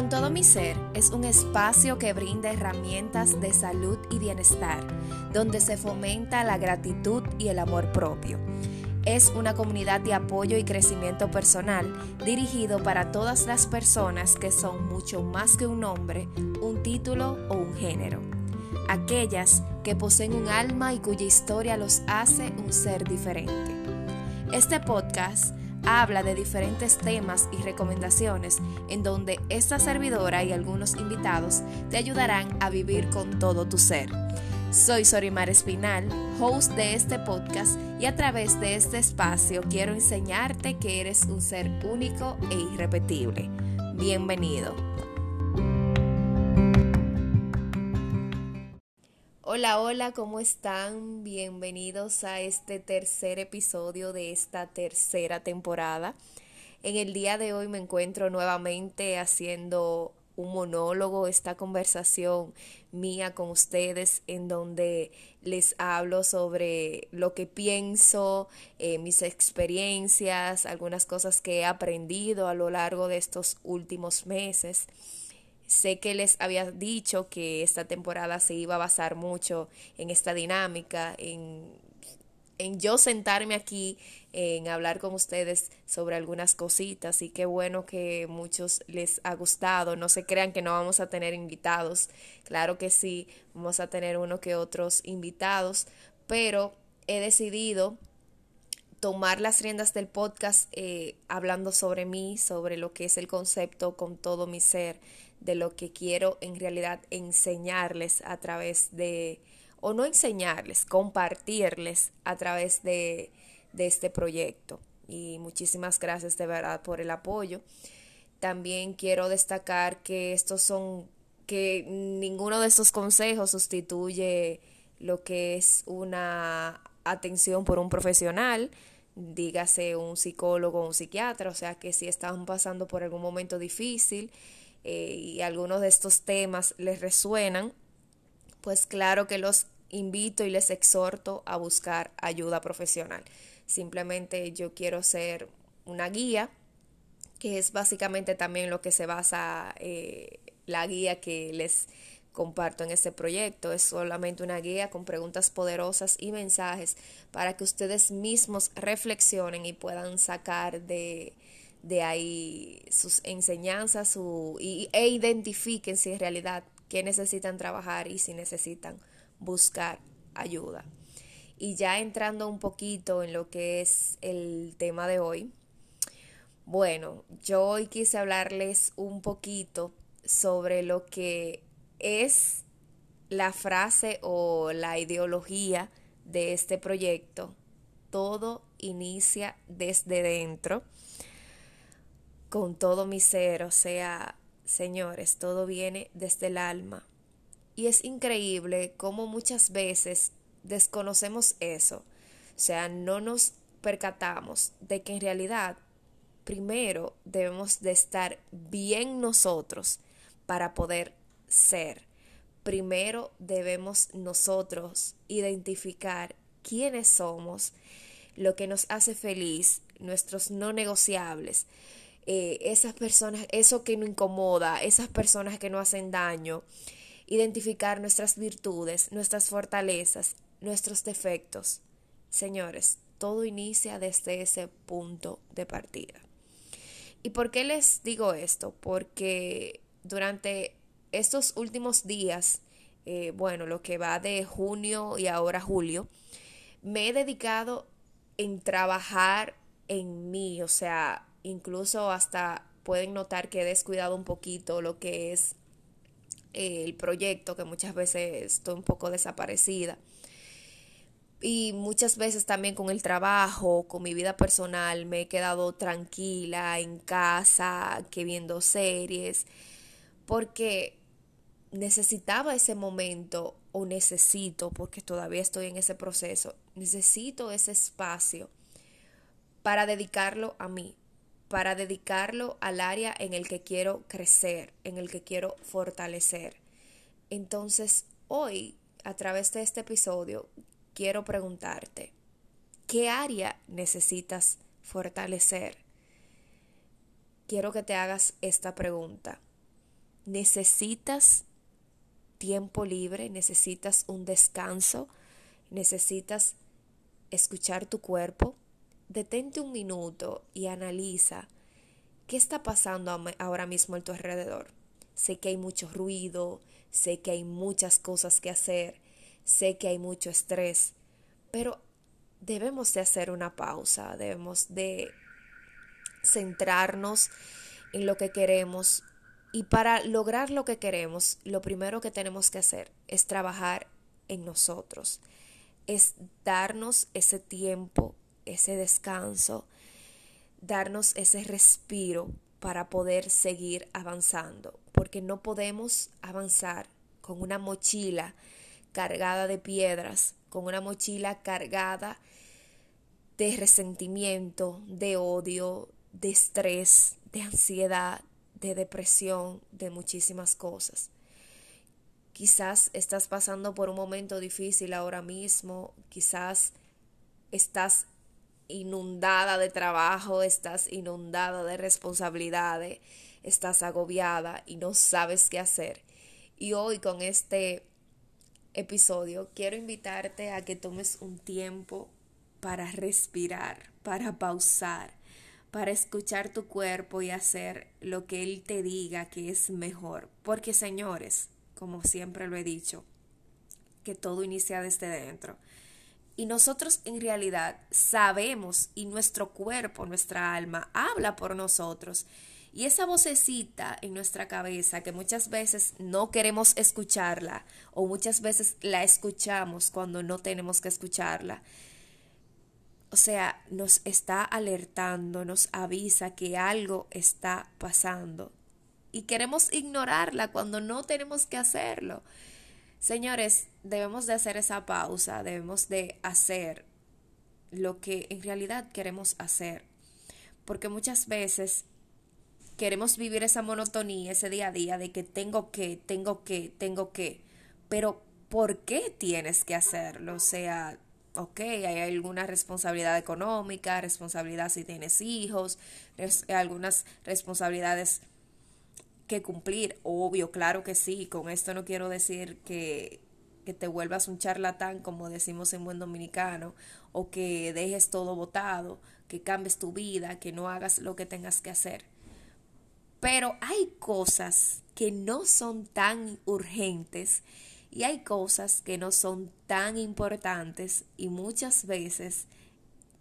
Con todo mi ser es un espacio que brinda herramientas de salud y bienestar, donde se fomenta la gratitud y el amor propio. Es una comunidad de apoyo y crecimiento personal dirigido para todas las personas que son mucho más que un nombre, un título o un género. Aquellas que poseen un alma y cuya historia los hace un ser diferente. Este podcast habla de diferentes temas y recomendaciones en donde esta servidora y algunos invitados te ayudarán a vivir con todo tu ser. Soy Sorimar Espinal, host de este podcast y a través de este espacio quiero enseñarte que eres un ser único e irrepetible. Bienvenido. Hola, hola, ¿cómo están? Bienvenidos a este tercer episodio de esta tercera temporada. En el día de hoy me encuentro nuevamente haciendo un monólogo, esta conversación mía con ustedes en donde les hablo sobre lo que pienso, eh, mis experiencias, algunas cosas que he aprendido a lo largo de estos últimos meses. Sé que les había dicho que esta temporada se iba a basar mucho en esta dinámica, en, en yo sentarme aquí, en hablar con ustedes sobre algunas cositas y qué bueno que muchos les ha gustado. No se crean que no vamos a tener invitados. Claro que sí, vamos a tener uno que otros invitados, pero he decidido tomar las riendas del podcast eh, hablando sobre mí, sobre lo que es el concepto con todo mi ser de lo que quiero en realidad enseñarles a través de, o no enseñarles, compartirles a través de, de este proyecto. Y muchísimas gracias de verdad por el apoyo. También quiero destacar que estos son, que ninguno de estos consejos sustituye lo que es una atención por un profesional, dígase un psicólogo o un psiquiatra, o sea que si están pasando por algún momento difícil, eh, y algunos de estos temas les resuenan, pues claro que los invito y les exhorto a buscar ayuda profesional. Simplemente yo quiero ser una guía, que es básicamente también lo que se basa eh, la guía que les comparto en este proyecto. Es solamente una guía con preguntas poderosas y mensajes para que ustedes mismos reflexionen y puedan sacar de, de ahí sus enseñanzas su, y, e identifiquen si en realidad qué necesitan trabajar y si necesitan buscar ayuda. Y ya entrando un poquito en lo que es el tema de hoy, bueno, yo hoy quise hablarles un poquito sobre lo que es la frase o la ideología de este proyecto. Todo inicia desde dentro con todo mi ser, o sea, señores, todo viene desde el alma. Y es increíble cómo muchas veces desconocemos eso, o sea, no nos percatamos de que en realidad primero debemos de estar bien nosotros para poder ser. Primero debemos nosotros identificar quiénes somos, lo que nos hace feliz, nuestros no negociables, eh, esas personas, eso que nos incomoda, esas personas que no hacen daño, identificar nuestras virtudes, nuestras fortalezas, nuestros defectos. Señores, todo inicia desde ese punto de partida. ¿Y por qué les digo esto? Porque durante estos últimos días, eh, bueno, lo que va de junio y ahora julio, me he dedicado en trabajar en mí, o sea, incluso hasta pueden notar que he descuidado un poquito lo que es eh, el proyecto, que muchas veces estoy un poco desaparecida. Y muchas veces también con el trabajo, con mi vida personal, me he quedado tranquila en casa, que viendo series, porque necesitaba ese momento o necesito, porque todavía estoy en ese proceso, necesito ese espacio para dedicarlo a mí, para dedicarlo al área en el que quiero crecer, en el que quiero fortalecer. Entonces, hoy, a través de este episodio, quiero preguntarte, ¿qué área necesitas fortalecer? Quiero que te hagas esta pregunta. necesitas tiempo libre, necesitas un descanso, necesitas escuchar tu cuerpo, detente un minuto y analiza qué está pasando ahora mismo a tu alrededor. Sé que hay mucho ruido, sé que hay muchas cosas que hacer, sé que hay mucho estrés, pero debemos de hacer una pausa, debemos de centrarnos en lo que queremos y para lograr lo que queremos, lo primero que tenemos que hacer es trabajar en nosotros, es darnos ese tiempo, ese descanso, darnos ese respiro para poder seguir avanzando, porque no podemos avanzar con una mochila cargada de piedras, con una mochila cargada de resentimiento, de odio, de estrés, de ansiedad, de depresión, de muchísimas cosas. Quizás estás pasando por un momento difícil ahora mismo, quizás estás inundada de trabajo, estás inundada de responsabilidades, estás agobiada y no sabes qué hacer. Y hoy con este episodio quiero invitarte a que tomes un tiempo para respirar, para pausar, para escuchar tu cuerpo y hacer lo que Él te diga que es mejor. Porque señores, como siempre lo he dicho, que todo inicia desde dentro. Y nosotros en realidad sabemos y nuestro cuerpo, nuestra alma, habla por nosotros. Y esa vocecita en nuestra cabeza que muchas veces no queremos escucharla o muchas veces la escuchamos cuando no tenemos que escucharla, o sea, nos está alertando, nos avisa que algo está pasando y queremos ignorarla cuando no tenemos que hacerlo. Señores, debemos de hacer esa pausa, debemos de hacer lo que en realidad queremos hacer, porque muchas veces queremos vivir esa monotonía, ese día a día de que tengo que, tengo que, tengo que, pero ¿por qué tienes que hacerlo? O sea, ok, hay alguna responsabilidad económica, responsabilidad si tienes hijos, algunas responsabilidades que cumplir, obvio, claro que sí, con esto no quiero decir que, te vuelvas un charlatán, como decimos en buen dominicano, o que dejes todo votado, que cambies tu vida, que no hagas lo que tengas que hacer. Pero hay cosas que no son tan urgentes y hay cosas que no son tan importantes y muchas veces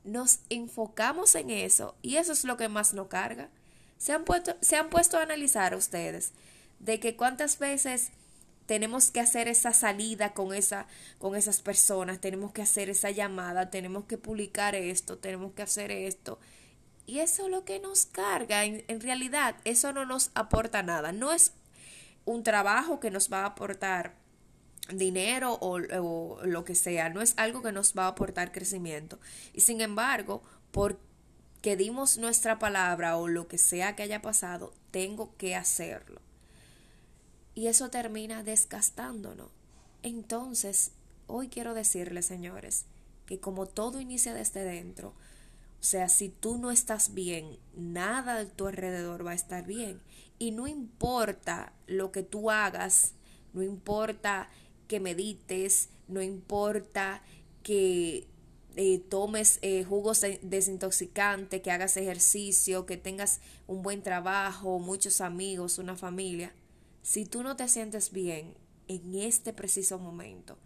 nos enfocamos en eso y eso es lo que más nos carga. Se han, puesto, se han puesto a analizar ustedes de que cuántas veces tenemos que hacer esa salida con, esa, con esas personas, tenemos que hacer esa llamada, tenemos que publicar esto, tenemos que hacer esto. Y eso es lo que nos carga. En, realidad, eso no nos aporta nada. No es un trabajo que nos va a aportar dinero o, lo que sea, no es algo que nos va a aportar crecimiento. Y sin embargo, porque dimos nuestra palabra o lo que sea que haya pasado, tengo que hacerlo. Y eso termina desgastándonos. Entonces, hoy quiero decirles, señores, que como todo inicia desde dentro, o sea, si tú no estás bien, nada de tu alrededor va a estar bien. Y no importa lo que tú hagas, no importa que medites, no importa que eh, tomes eh, jugos desintoxicantes, que hagas ejercicio, que tengas un buen trabajo, muchos amigos, una familia. Si tú no te sientes bien en este preciso momento,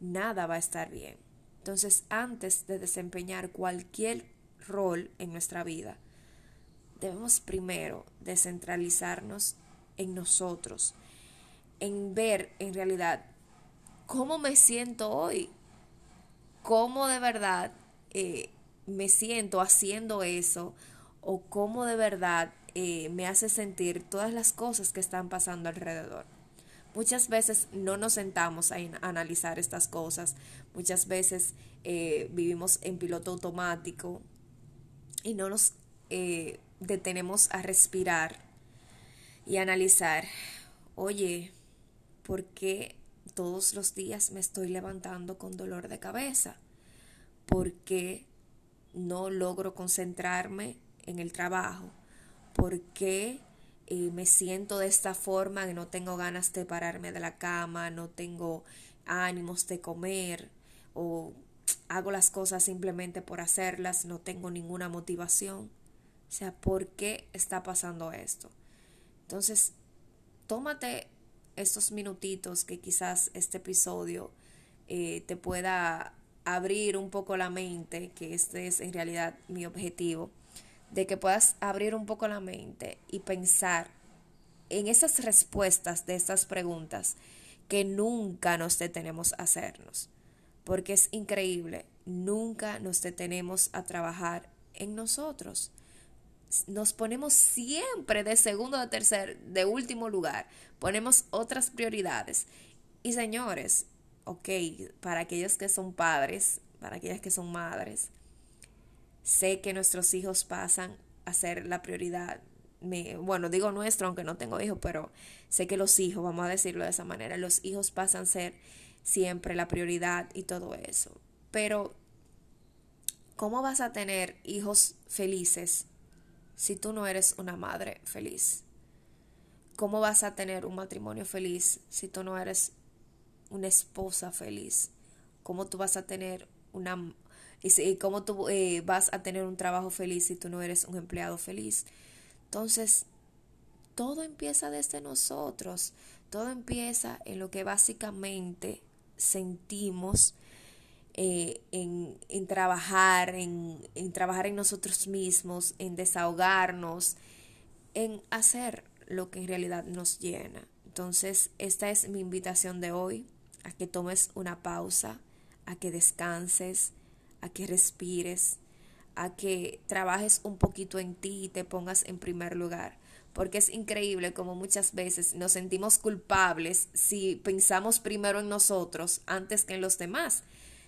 nada va a estar bien. Entonces, antes de desempeñar cualquier rol en nuestra vida, debemos primero descentralizarnos en nosotros, en ver en realidad cómo me siento hoy, cómo de verdad eh, me siento haciendo eso o cómo de verdad eh, me hace sentir todas las cosas que están pasando alrededor. Muchas veces no nos sentamos a, analizar estas cosas, muchas veces eh, vivimos en piloto automático y no nos detenemos a respirar y analizar, oye, ¿por qué todos los días me estoy levantando con dolor de cabeza porque no logro concentrarme en el trabajo, porque eh, me siento de esta forma, que no tengo ganas de pararme de la cama, no tengo ánimos de comer o hago las cosas simplemente por hacerlas, no tengo ninguna motivación. O sea, ¿por qué está pasando esto? Entonces, tómate estos minutitos que quizás este episodio eh, te pueda abrir un poco la mente, que este es en realidad mi objetivo, de que puedas abrir un poco la mente y pensar en esas respuestas de estas preguntas que nunca nos detenemos a hacernos, porque es increíble, nunca nos detenemos a trabajar en nosotros. Nos ponemos siempre de segundo, de tercer, de último lugar, ponemos otras prioridades. Y señores, ok, para aquellos que son padres, para aquellas que son madres, sé que nuestros hijos pasan a ser la prioridad. Me, bueno, digo nuestro, aunque no tengo hijos, pero sé que los hijos, vamos a decirlo de esa manera, los hijos pasan a ser siempre la prioridad y todo eso. Pero, ¿cómo vas a tener hijos felices si tú no eres una madre feliz? ¿Cómo vas a tener un matrimonio feliz si tú no eres una esposa feliz? ¿Cómo tú vas a tener una... y cómo tú eh, vas a tener un trabajo feliz si tú no eres un empleado feliz? Entonces, todo empieza desde nosotros. Todo empieza en lo que básicamente sentimos eh, en, en, trabajar, en, en trabajar en nosotros mismos, en desahogarnos, en hacer lo que en realidad nos llena. Entonces, esta es mi invitación de hoy a que tomes una pausa, a que descanses, a que respires, a que trabajes un poquito en ti y te pongas en primer lugar. Porque es increíble como muchas veces nos sentimos culpables si pensamos primero en nosotros antes que en los demás.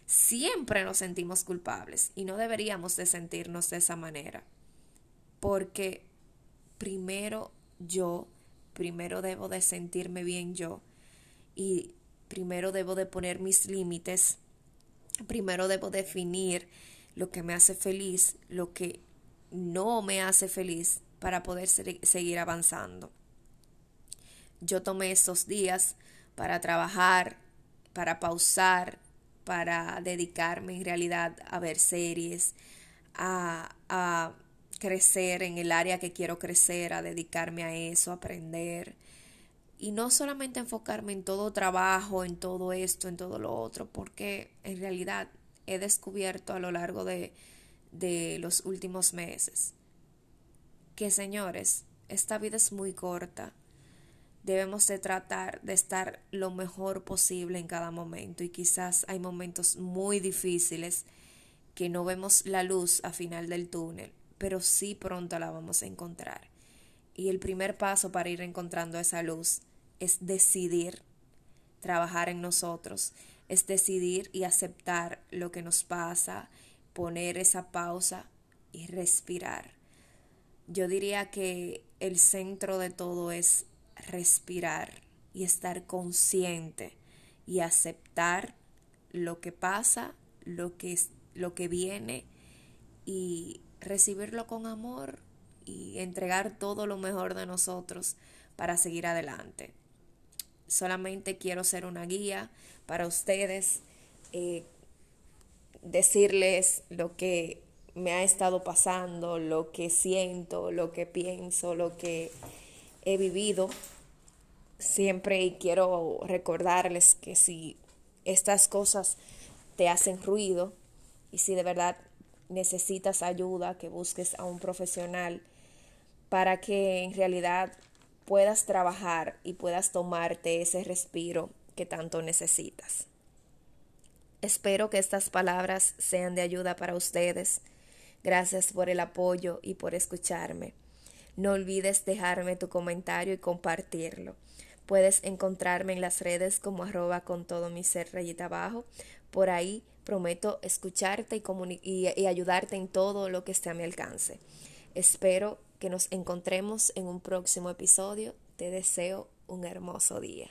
Siempre nos sentimos culpables y no deberíamos de sentirnos de esa manera. Porque primero yo, primero debo de sentirme bien yo y primero debo de poner mis límites, primero debo definir lo que me hace feliz, lo que no me hace feliz para poder seguir avanzando. Yo tomé estos días para trabajar, para pausar, para dedicarme en realidad a ver series, a, a crecer en el área que quiero crecer, a dedicarme a eso, a aprender, y no solamente enfocarme en todo trabajo, en todo esto, en todo lo otro, porque en realidad he descubierto a lo largo de, de los últimos meses que, señores, esta vida es muy corta. Debemos de tratar de estar lo mejor posible en cada momento y quizás hay momentos muy difíciles que no vemos la luz a final del túnel, pero sí pronto la vamos a encontrar. Y el primer paso para ir encontrando esa luz es decidir trabajar en nosotros, es decidir y aceptar lo que nos pasa, poner esa pausa y respirar. Yo diría que el centro de todo es respirar y estar consciente y aceptar lo que pasa, lo que, lo que viene y recibirlo con amor y entregar todo lo mejor de nosotros para seguir adelante solamente quiero ser una guía para ustedes, eh, decirles lo que me ha estado pasando, lo que siento, lo que pienso, lo que he vivido. Siempre quiero recordarles que si estas cosas te hacen ruido y si de verdad necesitas ayuda, que busques a un profesional para que en realidad puedas trabajar y puedas tomarte ese respiro que tanto necesitas. Espero que estas palabras sean de ayuda para ustedes. Gracias por el apoyo y por escucharme. No olvides dejarme tu comentario y compartirlo. Puedes encontrarme en las redes como arroba con todo mi ser rayita abajo. Por ahí prometo escucharte y, y ayudarte en todo lo que esté a mi alcance. Espero que nos encontremos en un próximo episodio. Te deseo un hermoso día.